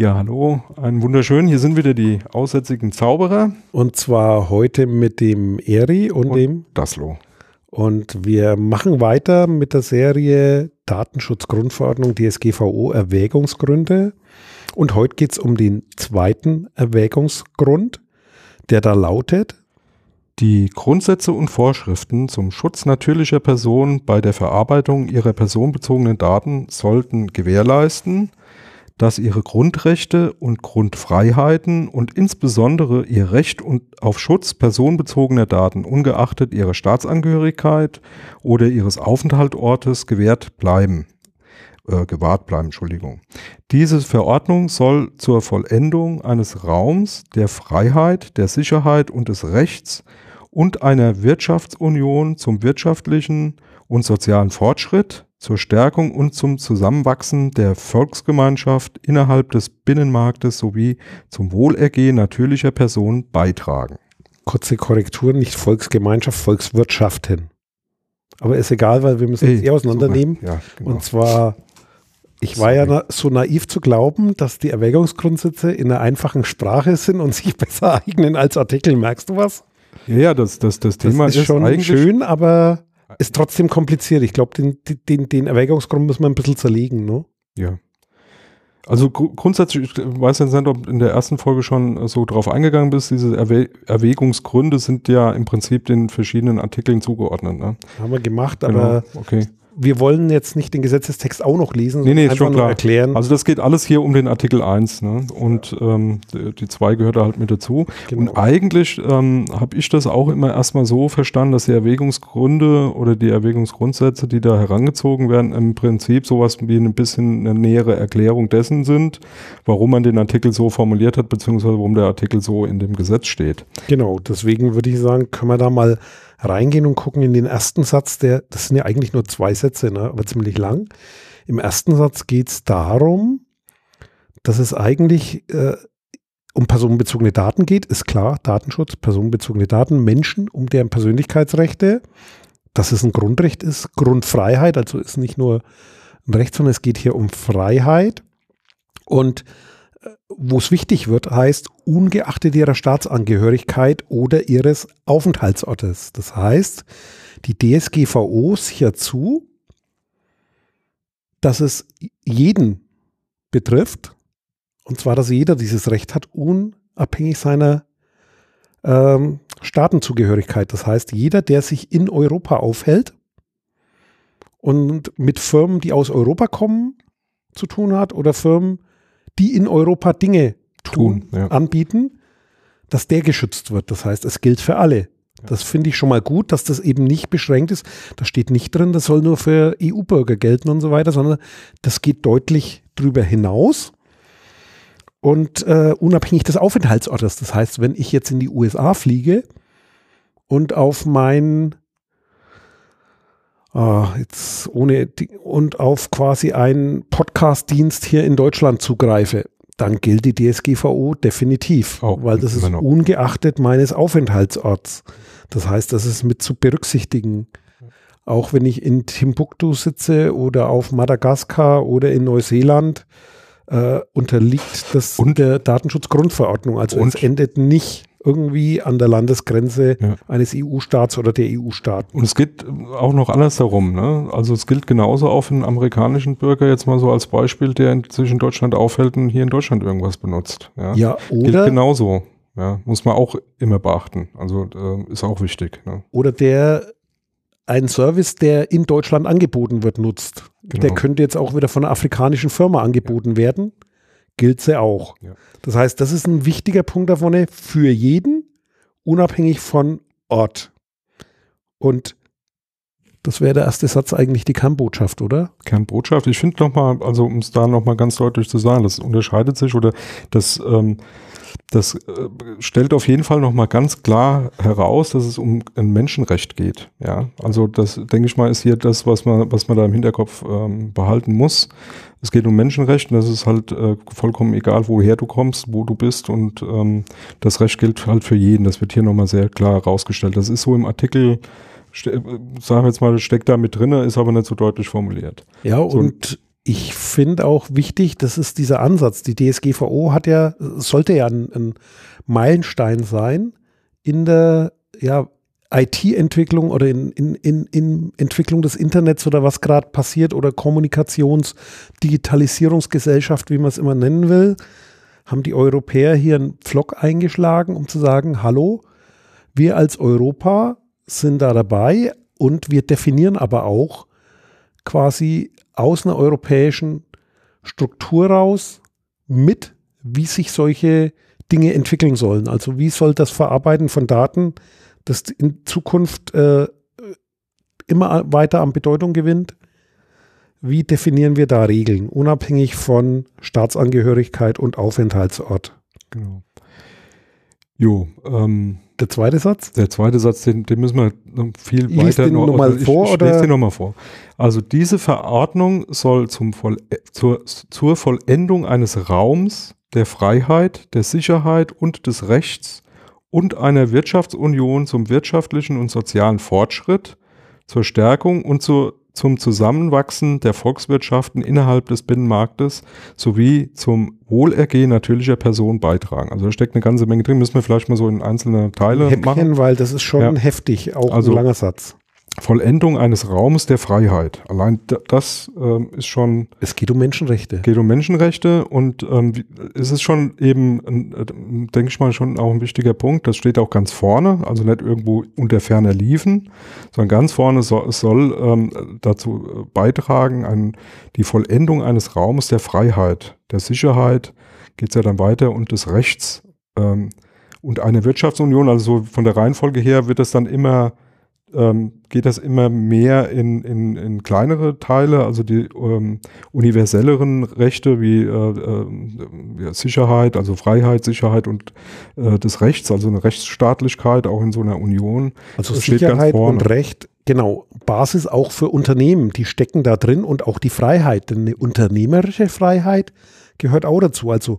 Ja, hallo, einen wunderschönen. Hier sind wieder die aussätzigen Zauberer. Und zwar heute mit dem Eri und, Und dem. Daslo. Und wir machen weiter mit der Serie Datenschutzgrundverordnung DSGVO Erwägungsgründe. Und heute geht es um den zweiten Erwägungsgrund, der da lautet, Die Grundsätze und Vorschriften zum Schutz natürlicher Personen bei der Verarbeitung ihrer personenbezogenen Daten sollten gewährleisten, dass ihre Grundrechte und Grundfreiheiten und insbesondere ihr Recht und auf Schutz personenbezogener Daten ungeachtet ihrer Staatsangehörigkeit oder ihres Aufenthaltsortes gewährt bleiben. Äh, gewahrt bleiben, Entschuldigung. Diese Verordnung soll zur Vollendung eines Raums der Freiheit, der Sicherheit und des Rechts und einer Wirtschaftsunion zum wirtschaftlichen und sozialen Fortschritt, zur Stärkung und zum Zusammenwachsen der Volksgemeinschaft innerhalb des Binnenmarktes sowie zum Wohlergehen natürlicher Personen beitragen. kurze Korrektur, nicht Volksgemeinschaft, Volkswirtschaften. Aber ist egal, weil wir müssen es eh auseinandernehmen. Ja, genau. Und zwar, ich war ja so naiv zu glauben, dass die Erwägungsgrundsätze in einer einfachen Sprache sind und sich besser eignen als Artikel. Merkst du was? ja, ja, das, das, das Das Thema ist ist, schon eigentlich schön, aber ist trotzdem kompliziert. Ich glaube, den, den, den Erwägungsgrund muss man ein bisschen zerlegen. Ne? Ja. Also gru- grundsätzlich, ich weiß jetzt nicht, ob du in der ersten Folge schon so drauf eingegangen bist, diese Erwä Erwägungsgründe sind ja im Prinzip den verschiedenen Artikeln zugeordnet. Ne? Haben wir gemacht, Genau, aber okay. Wir wollen jetzt nicht den Gesetzestext auch noch lesen, Nee, nee, ist einfach nur erklären. Also das geht alles hier um den Artikel 1 ne? und ähm, die- die 2 gehört da halt mit dazu. Genau. Und eigentlich ähm, habe ich das auch immer erstmal so verstanden, dass die Erwägungsgründe oder die Erwägungsgrundsätze, die da herangezogen werden, im Prinzip sowas wie ein bisschen eine nähere Erklärung dessen sind, warum man den Artikel so formuliert hat, beziehungsweise warum der Artikel so in dem Gesetz steht. Genau, deswegen würde ich sagen, können wir da mal reingehen und gucken in den ersten Satz, der, das sind ja eigentlich nur zwei Sätze, ne, aber ziemlich lang. Im ersten Satz geht es darum, dass es eigentlich äh, um personenbezogene Daten geht, ist klar, Datenschutz, personenbezogene Daten, Menschen, um deren Persönlichkeitsrechte, dass es ein Grundrecht ist, Grundfreiheit, also ist nicht nur ein Recht, sondern es geht hier um Freiheit. Und wo es wichtig wird, heißt ungeachtet ihrer Staatsangehörigkeit oder ihres Aufenthaltsortes. Das heißt, die DSGVO sichert zu, dass es jeden betrifft, und zwar, dass jeder dieses Recht hat, unabhängig seiner ähm, Staatenzugehörigkeit. Das heißt, jeder, der sich in Europa aufhält und mit Firmen, die aus Europa kommen, zu tun hat oder Firmen, die in Europa Dinge tun, Tun, ja. anbieten, dass der geschützt wird. Das heißt, es gilt für alle. Das finde ich schon mal gut, dass das eben nicht beschränkt ist. Da steht nicht drin, das soll nur für EU-Bürger gelten und so weiter, sondern das geht deutlich drüber hinaus und äh, unabhängig des Aufenthaltsortes. Das heißt, wenn ich jetzt in die USA fliege und auf mein Ah, jetzt ohne und auf quasi einen Podcast-Dienst hier in Deutschland zugreife, dann gilt die DSGVO definitiv, Auch weil das ist noch. ungeachtet meines Aufenthaltsorts. Das heißt, das ist mit zu berücksichtigen. Auch wenn ich in Timbuktu sitze oder auf Madagaskar oder in Neuseeland, äh, unterliegt das Und- der Datenschutzgrundverordnung. Also Und- es endet nicht irgendwie an der Landesgrenze Ja. eines EU-Staats oder der EU-Staaten. Und es geht auch noch andersherum. Ne? Also es gilt genauso auch für einen amerikanischen Bürger, jetzt mal so als Beispiel, der sich in Deutschland aufhält und hier in Deutschland irgendwas benutzt. Ja, Ja, gilt oder, genauso. Ja, muss man auch immer beachten. Also äh, ist auch wichtig. Ne? oder der einen Service, der in Deutschland angeboten wird, nutzt. Genau. Der könnte jetzt auch wieder von einer afrikanischen Firma angeboten werden. Gilt sie auch. Ja. Das heißt, das ist ein wichtiger Punkt davon für jeden, unabhängig von Ort. Und das wäre der erste Satz eigentlich die Kernbotschaft, oder? Kernbotschaft. Ich finde nochmal, also um es da nochmal ganz deutlich zu sagen, das unterscheidet sich oder das, ähm, das äh, stellt auf jeden Fall nochmal ganz klar heraus, dass es um ein Menschenrecht geht. Ja, also das denke ich mal ist hier das, was man, was man da im Hinterkopf ähm, behalten muss. Es geht um Menschenrecht und das ist halt äh, vollkommen egal, woher du kommst, wo du bist und ähm, das Recht gilt halt für jeden. Das wird hier nochmal sehr klar herausgestellt. Das ist so im Artikel, sagen wir jetzt mal, steckt da mit drinne, ist aber nicht so deutlich formuliert. Ja, und ich finde auch wichtig, das ist dieser Ansatz. Die DSGVO hat ja, sollte ja ein, ein Meilenstein sein in der ja, IT-Entwicklung oder in, in, in, in Entwicklung des Internets oder was gerade passiert oder Kommunikations-, Digitalisierungsgesellschaft, wie man es immer nennen will, haben die Europäer hier einen Pflock eingeschlagen, um zu sagen, hallo, wir als Europa sind da dabei und wir definieren aber auch quasi aus einer europäischen Struktur raus mit, wie sich solche Dinge entwickeln sollen. Also wie soll das Verarbeiten von Daten, das in Zukunft äh, immer weiter an Bedeutung gewinnt, wie definieren wir da Regeln, unabhängig von Staatsangehörigkeit und Aufenthaltsort? Genau. Jo, ähm, der zweite Satz? Der zweite Satz, den, den müssen wir noch viel Lies weiter den noch, noch mal also vor. Ich, ich lese den nochmal vor. Also diese Verordnung soll zum Voll, zur, zur Vollendung eines Raums der Freiheit, der Sicherheit und des Rechts und einer Wirtschaftsunion zum wirtschaftlichen und sozialen Fortschritt, zur Stärkung und zur zum Zusammenwachsen der Volkswirtschaften innerhalb des Binnenmarktes sowie zum Wohlergehen natürlicher Personen beitragen. Also da steckt eine ganze Menge drin, müssen wir vielleicht mal so in einzelne Teile Häppchen, machen. weil das ist schon ja. heftig, auch also, ein langer Satz. Vollendung eines Raumes der Freiheit. Allein das ähm, ist schon. Es geht um Menschenrechte. Geht um Menschenrechte und ähm, es ist schon eben, äh, denke ich mal, schon auch ein wichtiger Punkt. Das steht auch ganz vorne, also nicht irgendwo unter ferner liefen, sondern ganz vorne soll, es soll ähm, dazu äh, beitragen, an die Vollendung eines Raumes der Freiheit, der Sicherheit, geht es ja dann weiter und des Rechts. Ähm, und eine Wirtschaftsunion, also von der Reihenfolge her wird es dann immer ähm, geht das immer mehr in, in, in kleinere Teile, also die ähm, universelleren Rechte wie äh, äh, Sicherheit, also Freiheit, Sicherheit und äh, des Rechts, also eine Rechtsstaatlichkeit auch in so einer Union. Also Sicherheit und Recht, genau, Basis auch für Unternehmen, die stecken da drin und auch die Freiheit, denn eine unternehmerische Freiheit gehört auch dazu. Also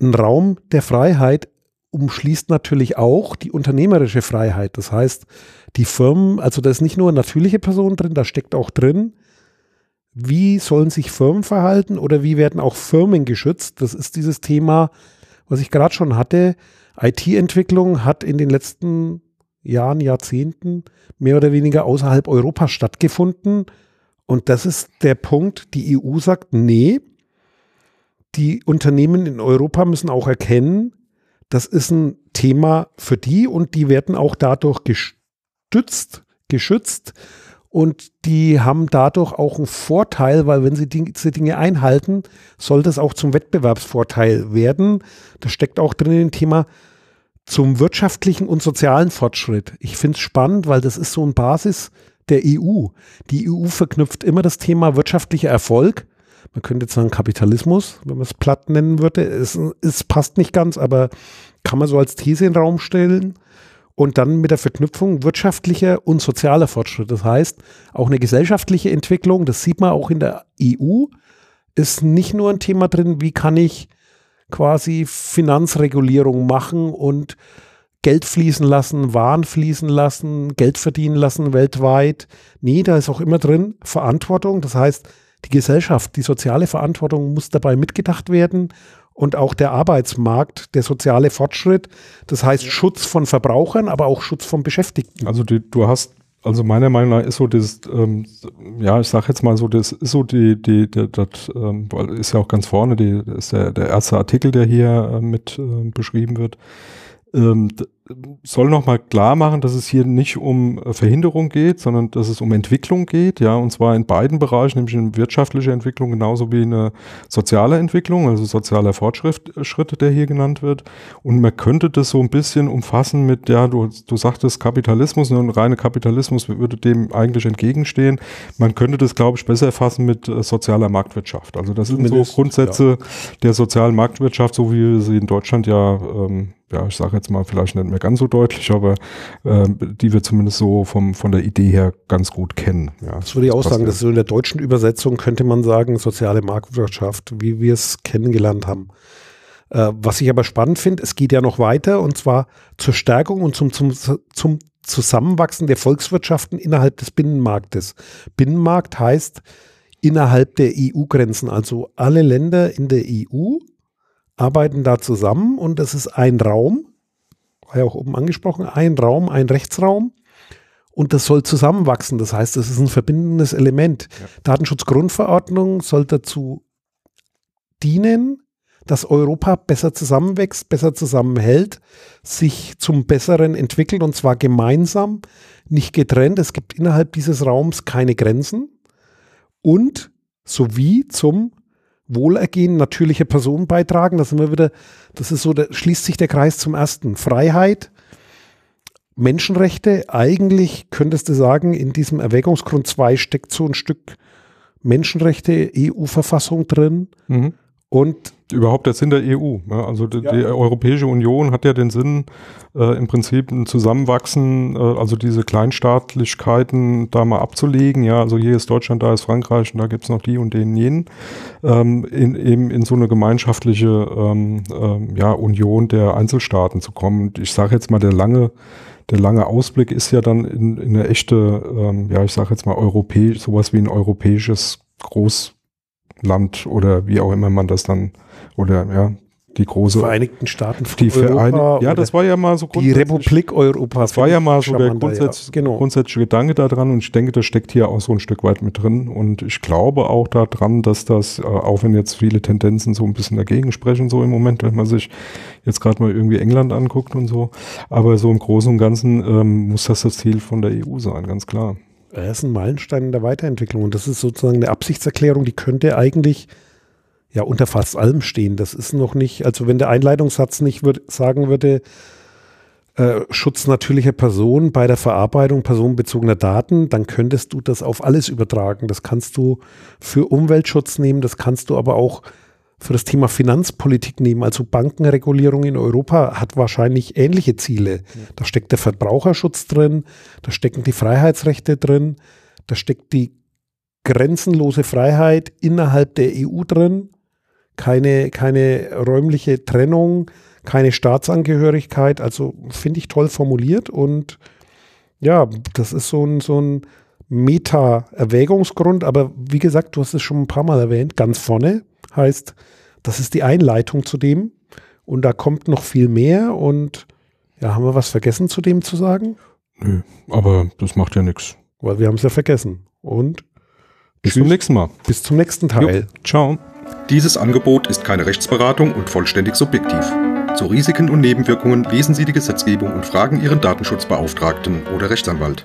ein Raum der Freiheit umschließt natürlich auch die unternehmerische Freiheit. Das heißt, die Firmen, also da ist nicht nur natürliche Personen drin, da steckt auch drin, wie sollen sich Firmen verhalten oder wie werden auch Firmen geschützt. Das ist dieses Thema, was ich gerade schon hatte. IT-Entwicklung hat in den letzten Jahren, Jahrzehnten mehr oder weniger außerhalb Europas stattgefunden. Und das ist der Punkt, die EU sagt, nee, die Unternehmen in Europa müssen auch erkennen, das ist ein Thema für die und die werden auch dadurch gestützt gestützt, geschützt und die haben dadurch auch einen Vorteil, weil wenn sie diese Dinge einhalten, soll das auch zum Wettbewerbsvorteil werden. Das steckt auch drin im Thema zum wirtschaftlichen und sozialen Fortschritt. Ich finde es spannend, weil das ist so ein Basis der EU. Die EU verknüpft immer das Thema wirtschaftlicher Erfolg. Man könnte jetzt sagen Kapitalismus, wenn man es platt nennen würde. Es, es passt nicht ganz, aber kann man so als These in den Raum stellen und dann mit der Verknüpfung wirtschaftlicher und sozialer Fortschritt. Das heißt, auch eine gesellschaftliche Entwicklung, das sieht man auch in der EU, ist nicht nur ein Thema drin, wie kann ich quasi Finanzregulierung machen und Geld fließen lassen, Waren fließen lassen, Geld verdienen lassen weltweit. Nee, da ist auch immer drin Verantwortung. Das heißt, die Gesellschaft, die soziale Verantwortung muss dabei mitgedacht werden und auch der Arbeitsmarkt, der soziale Fortschritt. Das heißt Schutz von Verbrauchern, aber auch Schutz von Beschäftigten. Also die, du hast, also meiner Meinung nach ist so das, ähm, ja, ich sag jetzt mal so, das ist so die, die, die das ähm, ist ja auch ganz vorne, die, das ist der, der erste Artikel, der hier äh, mit äh, beschrieben wird. Ähm, soll nochmal klar machen, dass es hier nicht um äh, Verhinderung geht, sondern dass es um Entwicklung geht, ja, und zwar in beiden Bereichen, nämlich in wirtschaftlicher Entwicklung genauso wie eine soziale Entwicklung, also sozialer Fortschritt, Schritt, der hier genannt wird. Und man könnte das so ein bisschen umfassen mit, ja, du, du sagtest Kapitalismus, ne, und reine Kapitalismus würde dem eigentlich entgegenstehen. Man könnte das, glaube ich, besser fassen mit äh, sozialer Marktwirtschaft. Also das sind so Grundsätze ja. der sozialen Marktwirtschaft, so wie wir sie in Deutschland ja ähm, ja, ich sage jetzt mal vielleicht nicht mehr ganz so deutlich, aber äh, die wir zumindest so vom, von der Idee her ganz gut kennen. Ja, das würde ich auch sagen, das ist so in der deutschen Übersetzung könnte man sagen, soziale Marktwirtschaft, wie wir es kennengelernt haben. Äh, was ich aber spannend finde, es geht ja noch weiter und zwar zur Stärkung und zum, zum, zum Zusammenwachsen der Volkswirtschaften innerhalb des Binnenmarktes. Binnenmarkt heißt, innerhalb der EU-Grenzen. Also alle Länder in der EU arbeiten da zusammen und das ist ein Raum, war ja auch oben angesprochen, ein Raum, ein Rechtsraum und das soll zusammenwachsen. Das heißt, das ist ein verbindendes Element. Ja. Datenschutzgrundverordnung soll dazu dienen, dass Europa besser zusammenwächst, besser zusammenhält, sich zum Besseren entwickelt und zwar gemeinsam, nicht getrennt. Es gibt innerhalb dieses Raums keine Grenzen und sowie zum Wohlergehen natürlicher Personen beitragen. Das sind wir wieder, das ist so, da schließt sich der Kreis zum ersten. Freiheit, Menschenrechte. Eigentlich könntest du sagen, in diesem Erwägungsgrund 2 steckt so ein Stück Menschenrechte, EU-Verfassung drin. Mhm. Und überhaupt der Sinn der EU. Also die, ja. die, Europäische Union hat ja den Sinn, äh, im Prinzip ein Zusammenwachsen, äh, also diese Kleinstaatlichkeiten da mal abzulegen. Ja, also hier ist Deutschland, da ist Frankreich und da gibt's noch die und den jenen. Ähm, in, eben in so eine gemeinschaftliche ähm, ähm, ja, Union der Einzelstaaten zu kommen. Und ich sage jetzt mal, der lange der lange Ausblick ist ja dann in, in eine echte, ähm, ja, ich sage jetzt mal europäisch, sowas wie ein europäisches Groß Land oder wie auch immer man das dann oder ja die große Vereinigten Staaten von die Europa ja das war ja mal so die Republik Europa das war ja mal so der grundsätz ja. genau. grundsätzliche Gedanke daran und ich denke das steckt hier auch so ein Stück weit mit drin und ich glaube auch daran dass das äh, auch wenn jetzt viele Tendenzen so ein bisschen dagegen sprechen so im Moment wenn man sich jetzt gerade mal irgendwie England anguckt und so aber so im Großen und Ganzen ähm, muss das das Ziel von der EU sein ganz klar er ist ein Meilenstein in der Weiterentwicklung und das ist sozusagen eine Absichtserklärung, die könnte eigentlich ja unter fast allem stehen. Das ist noch nicht, also wenn der Einleitungssatz nicht würd, sagen würde, äh, Schutz natürlicher Personen bei der Verarbeitung personenbezogener Daten, dann könntest du das auf alles übertragen. Das kannst du für Umweltschutz nehmen, das kannst du aber auch für das Thema Finanzpolitik nehmen. Also Bankenregulierung in Europa hat wahrscheinlich ähnliche Ziele. Da steckt der Verbraucherschutz drin, da stecken die Freiheitsrechte drin, da steckt die grenzenlose Freiheit innerhalb der EU drin, keine, keine räumliche Trennung, keine Staatsangehörigkeit. Also finde ich toll formuliert und ja, das ist so ein, so ein Meta-Erwägungsgrund, aber wie gesagt, du hast es schon ein paar Mal erwähnt, ganz vorne heißt, das ist die Einleitung zu dem und da kommt noch viel mehr und ja, haben wir was vergessen zu dem zu sagen? Nö, aber das macht ja nichts. Weil wir haben es ja vergessen. Und bis tschüss. zum nächsten Mal. Bis zum nächsten Teil. Jo, ciao. Dieses Angebot ist keine Rechtsberatung und vollständig subjektiv. Zu Risiken und Nebenwirkungen lesen Sie die Gesetzgebung und fragen Ihren Datenschutzbeauftragten oder Rechtsanwalt.